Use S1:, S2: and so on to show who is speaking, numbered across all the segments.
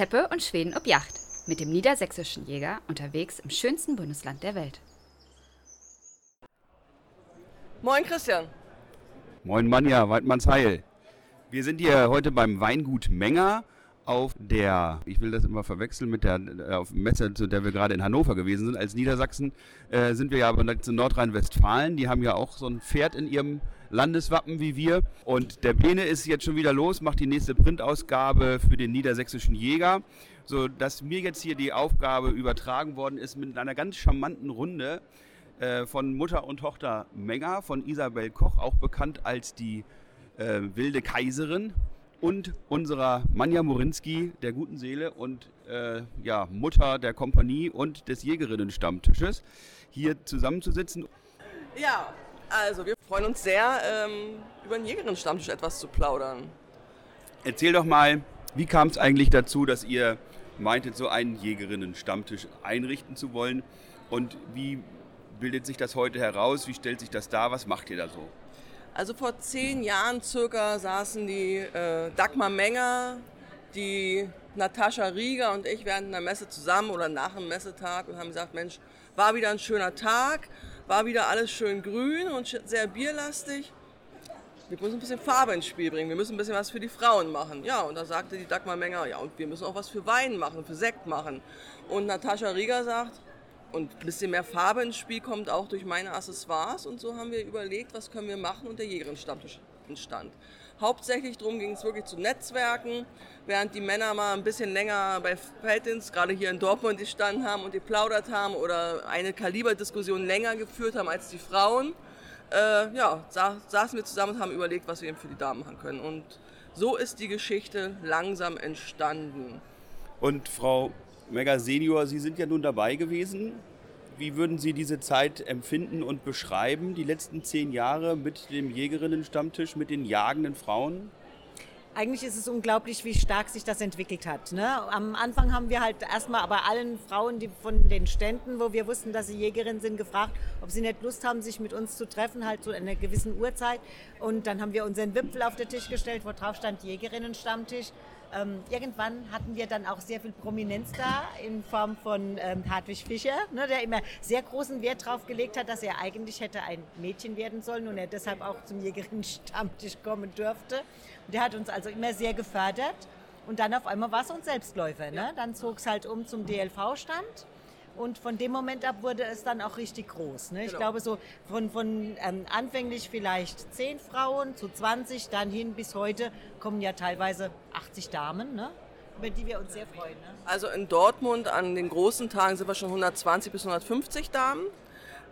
S1: Teppe und Schweden ob Yacht mit dem niedersächsischen Jäger unterwegs im schönsten Bundesland der Welt.
S2: Moin Christian.
S3: Moin Manja, Weidmannsheil. Wir sind hier heute beim Weingut Menger auf der, ich will das immer verwechseln mit der äh, auf Messe, zu der wir gerade in Hannover gewesen sind. Als Niedersachsen äh, sind wir ja aber zu Nordrhein-Westfalen. Die haben ja auch so ein Pferd in ihrem Landeswappen wie wir. Und der Bene ist jetzt schon wieder los, macht die nächste Printausgabe für den niedersächsischen Jäger, sodass mir jetzt hier die Aufgabe übertragen worden ist mit einer ganz charmanten Runde äh, von Mutter und Tochter Menger, von Isabel Koch, auch bekannt als die äh, wilde Kaiserin und unserer Manja Morinski, der guten Seele und äh, ja, Mutter der Kompanie und des Jägerinnenstammtisches, hier zusammenzusitzen.
S2: Ja, also wir freuen uns sehr, ähm, über den Jägerinnenstammtisch etwas zu plaudern.
S3: Erzähl doch mal, wie kam es eigentlich dazu, dass ihr meintet, so einen Jägerinnenstammtisch einrichten zu wollen und wie bildet sich das heute heraus, wie stellt sich das dar, was macht ihr da so?
S2: Also vor zehn Jahren circa saßen die äh, Dagmar Menger, die Natascha Rieger und ich während einer Messe zusammen oder nach dem Messetag und haben gesagt, Mensch, war wieder ein schöner Tag, war wieder alles schön grün und sehr bierlastig. Wir müssen ein bisschen Farbe ins Spiel bringen, wir müssen ein bisschen was für die Frauen machen. Ja, und da sagte die Dagmar Menger, ja, und wir müssen auch was für Wein machen, für Sekt machen. Und Natascha Rieger sagt, und ein bisschen mehr Farbe ins Spiel kommt auch durch meine Accessoires. Und so haben wir überlegt, was können wir machen und der Jägerin-Stammtisch entstand. Hauptsächlich darum ging es wirklich zu Netzwerken, während die Männer mal ein bisschen länger bei Feldins, gerade hier in Dortmund, gestanden haben und geplaudert haben oder eine Kaliberdiskussion länger geführt haben als die Frauen. Äh, ja, sa saßen wir zusammen und haben überlegt, was wir eben für die Damen machen können. Und so ist die Geschichte langsam entstanden.
S3: Und Frau Mega Senior, Sie sind ja nun dabei gewesen. Wie würden Sie diese Zeit empfinden und beschreiben, die letzten zehn Jahre mit dem Jägerinnenstammtisch, mit den jagenden Frauen?
S4: Eigentlich ist es unglaublich, wie stark sich das entwickelt hat. Ne? Am Anfang haben wir halt erstmal bei allen Frauen die von den Ständen, wo wir wussten, dass sie Jägerinnen sind, gefragt, ob sie nicht Lust haben, sich mit uns zu treffen, halt zu einer gewissen Uhrzeit. Und dann haben wir unseren Wipfel auf den Tisch gestellt, wo drauf stand Jägerinnenstammtisch. Ähm, irgendwann hatten wir dann auch sehr viel Prominenz da in Form von ähm, Hartwig Fischer, ne, der immer sehr großen Wert darauf gelegt hat, dass er eigentlich hätte ein Mädchen werden sollen und er deshalb auch zum Jägerinnen-Stammtisch kommen durfte. Und der hat uns also immer sehr gefördert. Und dann auf einmal war es uns Selbstläufer. Ne? Dann zog es halt um zum DLV-Stand. Und von dem Moment ab wurde es dann auch richtig groß. Ne? Ich genau. glaube, so von, von ähm, anfänglich vielleicht 10 Frauen zu 20, dann hin bis heute kommen ja teilweise 80 Damen. Ne? über die wir uns sehr freuen. Ne?
S2: Also in Dortmund an den großen Tagen sind wir schon 120 bis 150 Damen.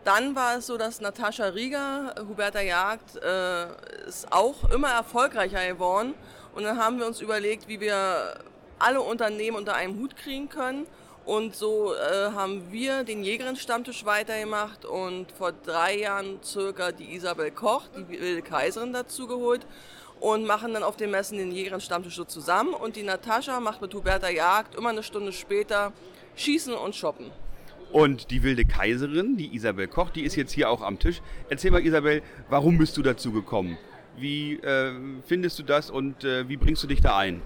S2: Dann war es so, dass Natascha Rieger, Huberta Jagd, äh, ist auch immer erfolgreicher geworden. Und dann haben wir uns überlegt, wie wir alle Unternehmen unter einem Hut kriegen können. Und so äh, haben wir den Jägerin-Stammtisch weitergemacht und vor drei Jahren circa die Isabel Koch, die wilde Kaiserin, dazu geholt und machen dann auf den Messen den Jägerin-Stammtisch so zusammen. Und die Natascha macht mit Huberta Jagd immer eine Stunde später Schießen und Shoppen.
S3: Und die wilde Kaiserin, die Isabel Koch, die ist jetzt hier auch am Tisch. Erzähl mal, Isabel, warum bist du dazu gekommen? Wie äh, findest du das und äh, wie bringst du dich da ein?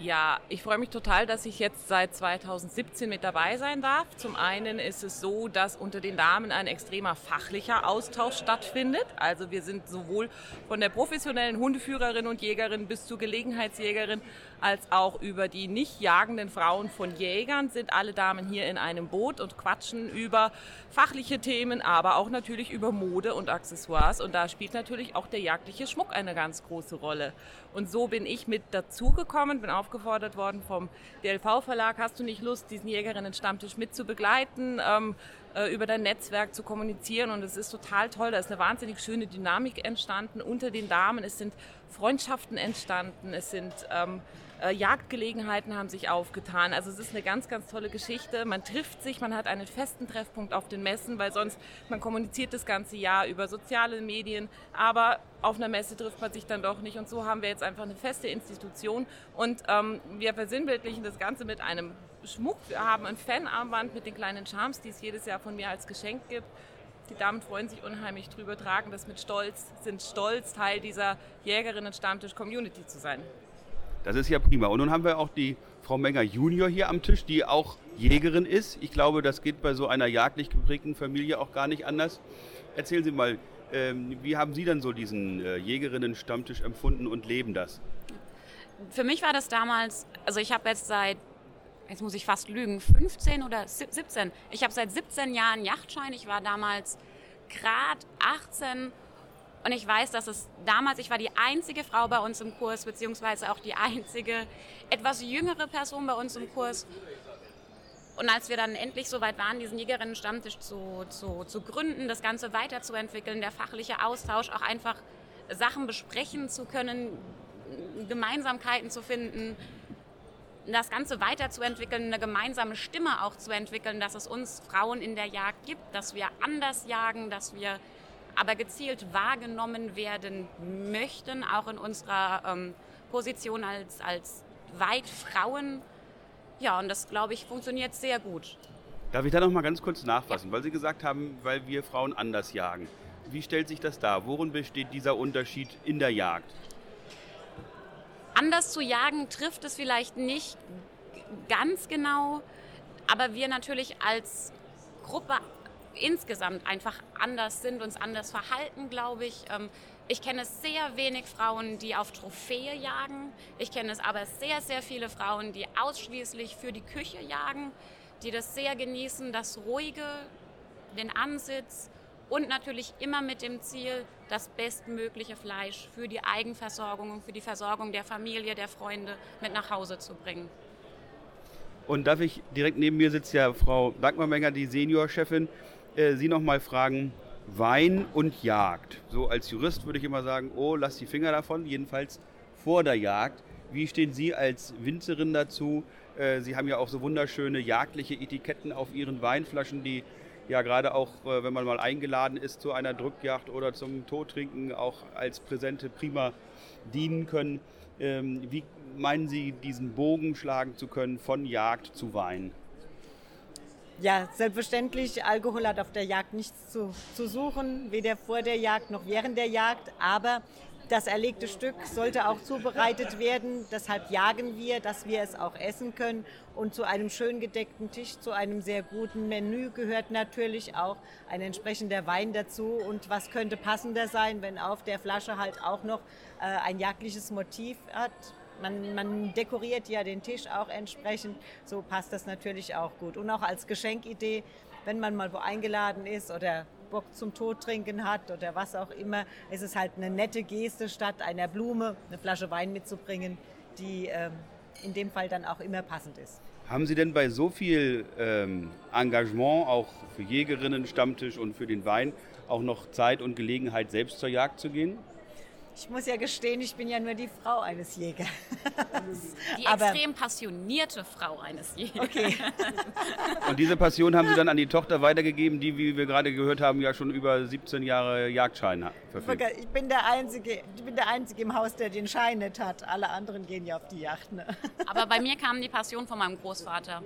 S5: Ja, ich freue mich total, dass ich jetzt seit 2017 mit dabei sein darf. Zum einen ist es so, dass unter den Damen ein extremer fachlicher Austausch stattfindet. Also wir sind sowohl von der professionellen Hundeführerin und Jägerin bis zur Gelegenheitsjägerin als auch über die nicht jagenden Frauen von Jägern sind alle Damen hier in einem Boot und quatschen über fachliche Themen, aber auch natürlich über Mode und Accessoires. Und da spielt natürlich auch der jagdliche Schmuck eine ganz große Rolle. Und so bin ich mit dazugekommen, bin aufgefordert worden vom DLV-Verlag, hast du nicht Lust, diesen Jägerinnen-Stammtisch mit zu begleiten? Ähm, äh, über dein Netzwerk zu kommunizieren und es ist total toll. Da ist eine wahnsinnig schöne Dynamik entstanden unter den Damen. Es sind Freundschaften entstanden, es sind ähm, äh, Jagdgelegenheiten haben sich aufgetan. Also es ist eine ganz, ganz tolle Geschichte. Man trifft sich, man hat einen festen Treffpunkt auf den Messen, weil sonst man kommuniziert das ganze Jahr über soziale Medien, aber auf einer Messe trifft man sich dann doch nicht. Und so haben wir jetzt einfach eine feste Institution und ähm, wir versinnbildlichen das Ganze mit einem Schmuck. Wir haben ein Fanarmband mit den kleinen Charms, die es jedes Jahr von mir als Geschenk gibt. Die Damen freuen sich unheimlich drüber, tragen das mit Stolz, sind stolz, Teil dieser Jägerinnen-Stammtisch-Community zu sein.
S3: Das ist ja prima. Und nun haben wir auch die Frau Menger Junior hier am Tisch, die auch Jägerin ist. Ich glaube, das geht bei so einer jagdlich geprägten Familie auch gar nicht anders. Erzählen Sie mal, ähm, wie haben Sie denn so diesen äh, Jägerinnen-Stammtisch empfunden und leben das?
S6: Für mich war das damals, also ich habe jetzt seit, jetzt muss ich fast lügen, 15 oder 17. Ich habe seit 17 Jahren Yachtschein. Ich war damals gerade 18 und ich weiß, dass es damals, ich war die einzige Frau bei uns im Kurs, beziehungsweise auch die einzige etwas jüngere Person bei uns im Kurs. Und als wir dann endlich so weit waren, diesen Jägerinnen-Stammtisch zu, zu, zu gründen, das Ganze weiterzuentwickeln, der fachliche Austausch, auch einfach Sachen besprechen zu können, Gemeinsamkeiten zu finden, das Ganze weiterzuentwickeln, eine gemeinsame Stimme auch zu entwickeln, dass es uns Frauen in der Jagd gibt, dass wir anders jagen, dass wir aber gezielt wahrgenommen werden möchten, auch in unserer ähm, Position als, als weit Frauen. Ja, und das, glaube ich, funktioniert sehr gut.
S3: Darf ich da noch mal ganz kurz nachfassen, weil Sie gesagt haben, weil wir Frauen anders jagen. Wie stellt sich das dar? Worin besteht dieser Unterschied in der Jagd?
S6: Anders zu jagen trifft es vielleicht nicht ganz genau, aber wir natürlich als Gruppe insgesamt einfach anders sind, uns anders verhalten, glaube ich. Ähm, ich kenne sehr wenig Frauen, die auf Trophäe jagen. Ich kenne es aber sehr, sehr viele Frauen, die ausschließlich für die Küche jagen, die das sehr genießen, das Ruhige, den Ansitz und natürlich immer mit dem Ziel, das bestmögliche Fleisch für die Eigenversorgung und für die Versorgung der Familie, der Freunde mit nach Hause zu bringen.
S3: Und darf ich direkt neben mir sitzt ja Frau Dagmar Menger, die Seniorchefin äh, Sie noch mal fragen, Wein und Jagd. So als Jurist würde ich immer sagen, oh, lass die Finger davon, jedenfalls vor der Jagd. Wie stehen Sie als Winzerin dazu? Äh, Sie haben ja auch so wunderschöne jagdliche Etiketten auf Ihren Weinflaschen, die ja gerade auch, äh, wenn man mal eingeladen ist zu einer Drückjagd oder zum Todtrinken, auch als Präsente prima dienen können. Ähm, wie meinen Sie, diesen Bogen schlagen zu können von Jagd zu Wein?
S4: Ja, selbstverständlich, Alkohol hat auf der Jagd nichts zu, zu suchen, weder vor der Jagd noch während der Jagd, aber das erlegte Stück sollte auch zubereitet werden. Deshalb jagen wir, dass wir es auch essen können. Und zu einem schön gedeckten Tisch, zu einem sehr guten Menü gehört natürlich auch ein entsprechender Wein dazu. Und was könnte passender sein, wenn auf der Flasche halt auch noch äh, ein jagdliches Motiv hat? Man, man, dekoriert ja den Tisch auch entsprechend, so passt das natürlich auch gut. Und auch als Geschenkidee, wenn man mal wo eingeladen ist oder Bock zum Todtrinken hat oder was auch immer, ist es halt eine nette Geste, statt einer Blume eine Flasche Wein mitzubringen, die ähm, in dem Fall dann auch immer passend ist.
S3: Haben Sie denn bei so viel ähm, Engagement, auch für Jägerinnen, Stammtisch und für den Wein, auch noch Zeit und Gelegenheit, selbst zur Jagd zu gehen?
S4: Ich muss ja gestehen, ich bin ja nur die Frau eines Jägers.
S6: Die Aber extrem passionierte Frau eines Jägers. Okay.
S3: Und diese Passion haben Sie dann an die Tochter weitergegeben, die, wie wir gerade gehört haben, ja schon über 17 Jahre Jagdschein verfügt.
S4: Ich bin der Einzige, ich bin der Einzige im Haus, der den Schein nicht hat. Alle anderen gehen ja auf die Yacht. Ne?
S6: Aber bei mir kam die Passion von meinem Großvater,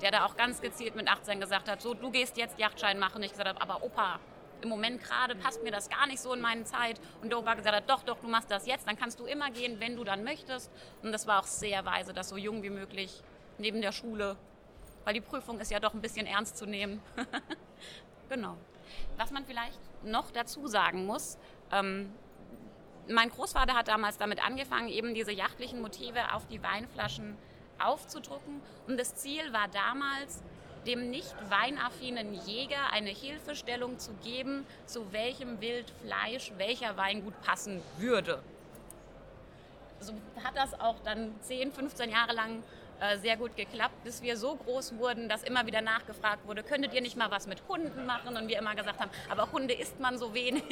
S6: der da auch ganz gezielt mit 18 gesagt hat, so du gehst jetzt Jagdschein machen. Ich gesagt habe, aber Opa, im Moment gerade passt mir das gar nicht so in meine Zeit. Und Doba gesagt hat, doch, doch, du machst das jetzt, dann kannst du immer gehen, wenn du dann möchtest. Und das war auch sehr weise, das so jung wie möglich neben der Schule, weil die Prüfung ist ja doch ein bisschen ernst zu nehmen. genau. Was man vielleicht noch dazu sagen muss, ähm, mein Großvater hat damals damit angefangen, eben diese jachtlichen Motive auf die Weinflaschen aufzudrucken. Und das Ziel war damals, dem nicht weinaffinen Jäger eine Hilfestellung zu geben, zu welchem Wildfleisch welcher Weingut passen würde. So hat das auch dann 10, 15 Jahre lang äh, sehr gut geklappt, bis wir so groß wurden, dass immer wieder nachgefragt wurde, könntet ihr nicht mal was mit Hunden machen? Und wir immer gesagt haben, aber Hunde isst man so wenig.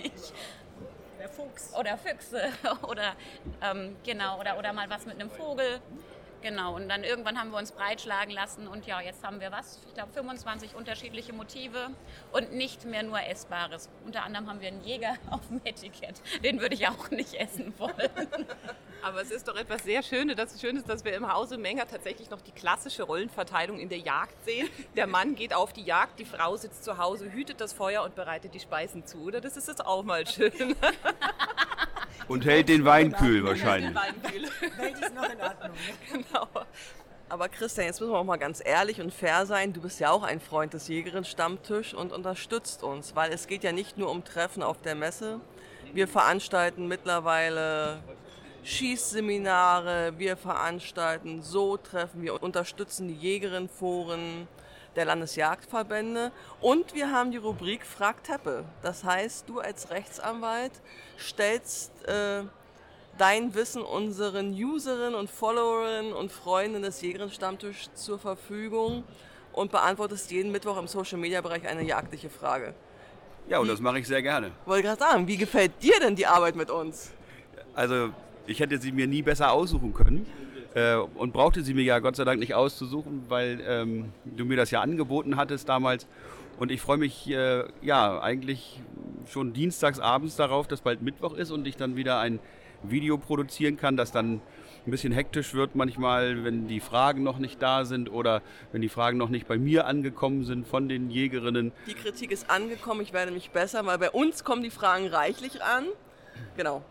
S4: Der Fuchs.
S6: Oder Füchse oder ähm, genau oder, oder mal was mit einem Vogel. Genau, und dann irgendwann haben wir uns breitschlagen lassen und ja, jetzt haben wir was? Ich glaube 25 unterschiedliche Motive und nicht mehr nur Essbares. Unter anderem haben wir einen Jäger auf dem Etikett. Den würde ich auch nicht essen wollen.
S5: Aber es ist doch etwas sehr Schönes, dass schön ist, dass wir im Hause Menger tatsächlich noch die klassische Rollenverteilung in der Jagd sehen. Der Mann geht auf die Jagd, die Frau sitzt zu Hause, hütet das Feuer und bereitet die Speisen zu. Oder das ist jetzt auch mal schön.
S3: Und hält den Wein kühl wahrscheinlich.
S4: Welt ist noch in Ordnung.
S5: genau.
S2: Aber Christian, jetzt müssen wir auch mal ganz ehrlich und fair sein. Du bist ja auch ein Freund des Jägerinnen-Stammtisch und unterstützt uns, weil es geht ja nicht nur um Treffen auf der Messe. Wir veranstalten mittlerweile Schießseminare, wir veranstalten So-Treffen, wir unterstützen die Jägerinnenforen der Landesjagdverbände und wir haben die Rubrik Frag Teppe. Das heißt, du als Rechtsanwalt stellst äh, dein Wissen unseren Userinnen und Followerinnen und Freunden des Jägerinnen-Stammtischs zur Verfügung und beantwortest jeden Mittwoch im Social-Media-Bereich eine jagdliche Frage.
S3: Ja, und das mache ich sehr gerne.
S2: Wollte gerade sagen, wie gefällt dir denn die Arbeit mit uns?
S3: Also ich hätte sie mir nie besser aussuchen können äh, und brauchte sie mir ja Gott sei Dank nicht auszusuchen, weil ähm, du mir das ja angeboten hattest damals. Und ich freue mich äh, ja eigentlich schon dienstags abends darauf, dass bald Mittwoch ist und ich dann wieder ein Video produzieren kann, das dann ein bisschen hektisch wird manchmal, wenn die Fragen noch nicht da sind oder wenn die Fragen noch nicht bei mir angekommen sind von den Jägerinnen.
S2: Die Kritik ist angekommen, ich werde mich besser, weil bei uns kommen die Fragen reichlich an. Genau.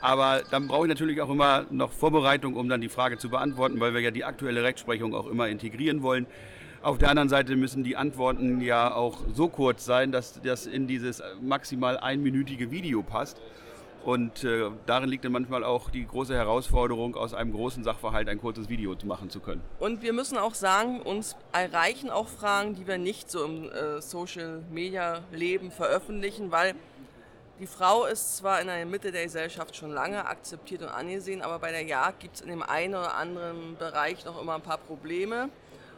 S3: Aber dann brauche ich natürlich auch immer noch Vorbereitung, um dann die Frage zu beantworten, weil wir ja die aktuelle Rechtsprechung auch immer integrieren wollen. Auf der anderen Seite müssen die Antworten ja auch so kurz sein, dass das in dieses maximal einminütige Video passt. Und äh, darin liegt dann manchmal auch die große Herausforderung, aus einem großen Sachverhalt ein kurzes Video machen zu können.
S2: Und wir müssen auch sagen, uns erreichen auch Fragen, die wir nicht so im äh, Social-Media-Leben veröffentlichen, weil die Frau ist zwar in der Mitte der Gesellschaft schon lange akzeptiert und angesehen, aber bei der Jagd gibt es in dem einen oder anderen Bereich noch immer ein paar Probleme.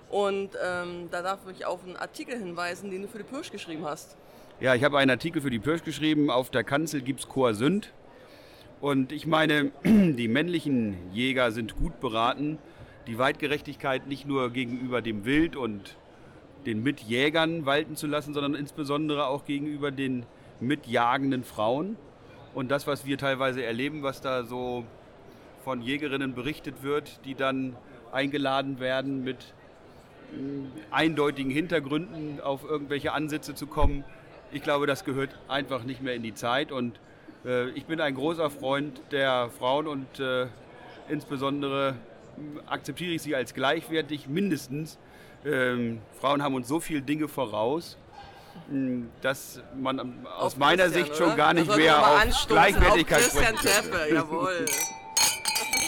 S2: Und ähm, da darf ich auf einen Artikel hinweisen, den du für die Pirsch geschrieben hast.
S3: Ja, ich habe einen Artikel für die Pirsch geschrieben. Auf der Kanzel gibt es Chorsünd. Und ich meine, die männlichen Jäger sind gut beraten, die Weitgerechtigkeit nicht nur gegenüber dem Wild und den Mitjägern walten zu lassen, sondern insbesondere auch gegenüber den mitjagenden Frauen. Und das, was wir teilweise erleben, was da so von Jägerinnen berichtet wird, die dann eingeladen werden, mit mm, eindeutigen Hintergründen auf irgendwelche Ansätze zu kommen. Ich glaube, das gehört einfach nicht mehr in die Zeit und äh, ich bin ein großer Freund der Frauen und äh, insbesondere akzeptiere ich sie als gleichwertig mindestens. Ähm, Frauen haben uns so viele Dinge voraus, dass man aus
S2: Auf
S3: meiner
S2: Christian,
S3: Sicht schon
S2: oder?
S3: gar nicht mehr auf
S2: anstoßen.
S3: Gleichwertigkeit
S2: Auf Christian. Teppe, jawohl.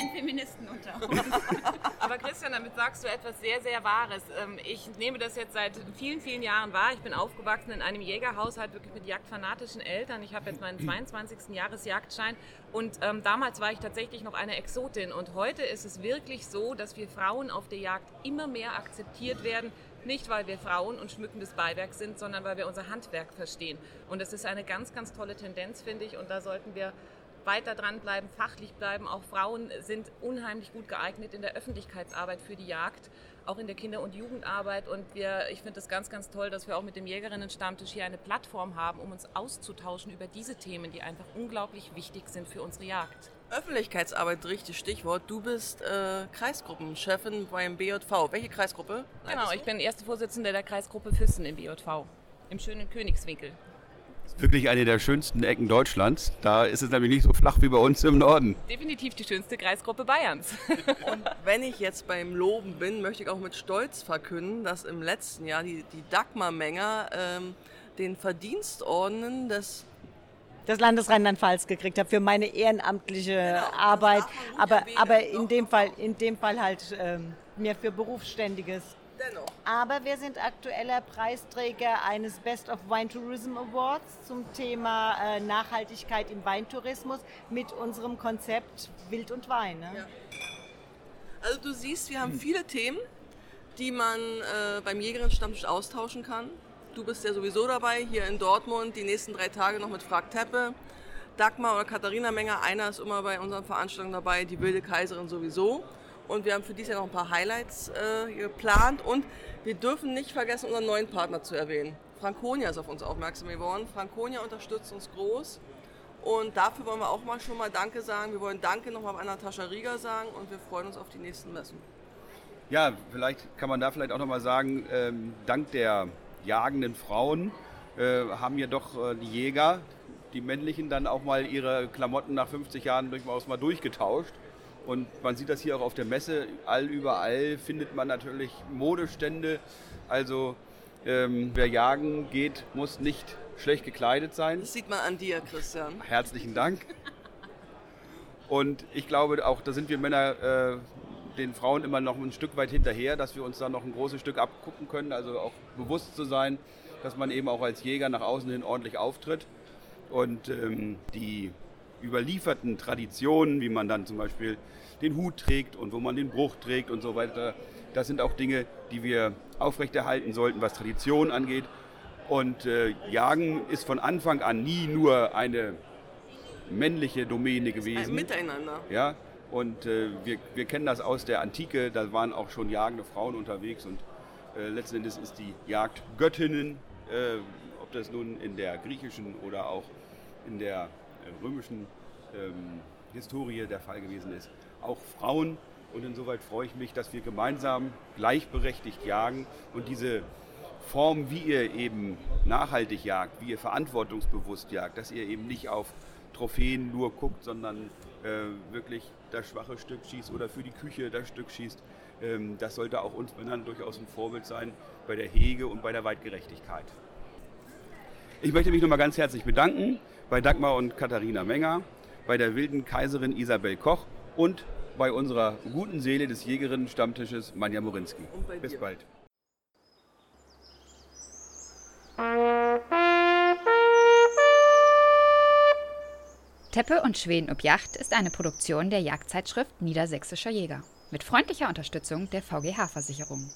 S6: Den Feministen unter
S5: Aber Christian, damit sagst du etwas sehr, sehr Wahres. Ähm, Ich nehme das jetzt seit vielen, vielen Jahren wahr. Ich bin aufgewachsen in einem Jägerhaushalt, wirklich mit jagdfanatischen Eltern. Ich habe jetzt meinen 22. Jahresjagdschein und ähm, damals war ich tatsächlich noch eine Exotin. Und heute ist es wirklich so, dass wir Frauen auf der Jagd immer mehr akzeptiert werden. Nicht, weil wir Frauen und schmückendes Beiwerk sind, sondern weil wir unser Handwerk verstehen. Und das ist eine ganz, ganz tolle Tendenz, finde ich. Und da sollten wir weiter dranbleiben, fachlich bleiben. Auch Frauen sind unheimlich gut geeignet in der Öffentlichkeitsarbeit für die Jagd, auch in der Kinder- und Jugendarbeit. Und wir, ich finde es ganz, ganz toll, dass wir auch mit dem Jägerinnen-Stammtisch hier eine Plattform haben, um uns auszutauschen über diese Themen, die einfach unglaublich wichtig sind für unsere Jagd.
S2: Öffentlichkeitsarbeit, richtig Stichwort. Du bist äh, Kreisgruppenchefin beim BJV. Welche Kreisgruppe?
S5: Genau, ich bin erste Vorsitzende der Kreisgruppe Füssen im BJV, im schönen Königswinkel.
S3: Wirklich eine der schönsten Ecken Deutschlands. Da ist es nämlich nicht so flach wie bei uns im Norden.
S5: Definitiv die schönste Kreisgruppe Bayerns.
S2: Und wenn ich jetzt beim Loben bin, möchte ich auch mit Stolz verkünden, dass im letzten Jahr die, die Dagmar Menger ähm, den Verdienstorden des
S4: das Landes Rheinland-Pfalz gekriegt habe für meine ehrenamtliche
S2: Genau,
S4: Arbeit, aber, aber
S2: doch.
S4: in dem Fall, in dem Fall halt ähm, mehr für Berufsständiges.
S2: dennoch.
S4: Aber wir sind aktueller Preisträger eines Best of Wine Tourism Awards zum Thema äh, Nachhaltigkeit im Weintourismus mit unserem Konzept Wild und Wein. Ne?
S2: Ja. Also du siehst, wir haben viele Themen, die man äh, beim Jägerinnen-Stammtisch austauschen kann. Du bist ja sowieso dabei, hier in Dortmund, die nächsten drei Tage noch mit Frag Teppe. Dagmar oder Katharina Menger, einer ist immer bei unseren Veranstaltungen dabei, die wilde Kaiserin sowieso. Und wir haben für dieses Jahr noch ein paar Highlights äh, geplant. Und wir dürfen nicht vergessen, unseren neuen Partner zu erwähnen. Franconia ist auf uns aufmerksam geworden. Franconia unterstützt uns groß. Und dafür wollen wir auch mal schon mal Danke sagen. Wir wollen Danke nochmal an Natascha Rieger sagen und wir freuen uns auf die nächsten Messen.
S3: Ja, vielleicht kann man da vielleicht auch nochmal sagen, ähm, dank der jagenden Frauen äh, haben ja doch äh, die Jäger die männlichen dann auch mal ihre Klamotten nach 50 Jahren durchaus mal durchgetauscht. Und man sieht das hier auch auf der Messe, all überall findet man natürlich Modestände. Also ähm, wer jagen geht, muss nicht schlecht gekleidet sein.
S2: Das sieht man an dir, Christian.
S3: Herzlichen Dank. Und ich glaube auch, da sind wir Männer äh, den Frauen immer noch ein Stück weit hinterher, dass wir uns da noch ein großes Stück abgucken können. Also auch bewusst zu sein, dass man eben auch als Jäger nach außen hin ordentlich auftritt. Und ähm, die überlieferten Traditionen, wie man dann zum Beispiel den Hut trägt und wo man den Bruch trägt und so weiter, das sind auch Dinge, die wir aufrechterhalten sollten, was Tradition angeht. Und äh, Jagen ist von Anfang an nie nur eine männliche Domäne gewesen.
S2: Ein Miteinander.
S3: Ja, und äh, wir, wir kennen das aus der Antike, da waren auch schon jagende Frauen unterwegs und äh, letzten Endes ist die Jagd Göttinnen, äh, ob das nun in der griechischen oder auch in der äh, römischen ähm, Historie der Fall gewesen ist, auch Frauen. Und insoweit freue ich mich, dass wir gemeinsam gleichberechtigt jagen und diese Form, wie ihr eben nachhaltig jagt, wie ihr verantwortungsbewusst jagt, dass ihr eben nicht auf Trophäen nur guckt, sondern äh, wirklich das schwache Stück schießt oder für die Küche das Stück schießt. Ähm, das sollte auch uns Männern durchaus ein Vorbild sein bei der Hege und bei der Weitgerechtigkeit. Ich möchte mich nochmal ganz herzlich bedanken bei Dagmar und Katharina Menger, bei der wilden Kaiserin Isabel Koch und bei unserer guten Seele des Jägerinnen-Stammtisches Manja Morinski. Bis bald.
S1: Teppe und Schweden ob Yacht ist eine Produktion der Jagdzeitschrift Niedersächsischer Jäger mit freundlicher Unterstützung der VGH-Versicherung.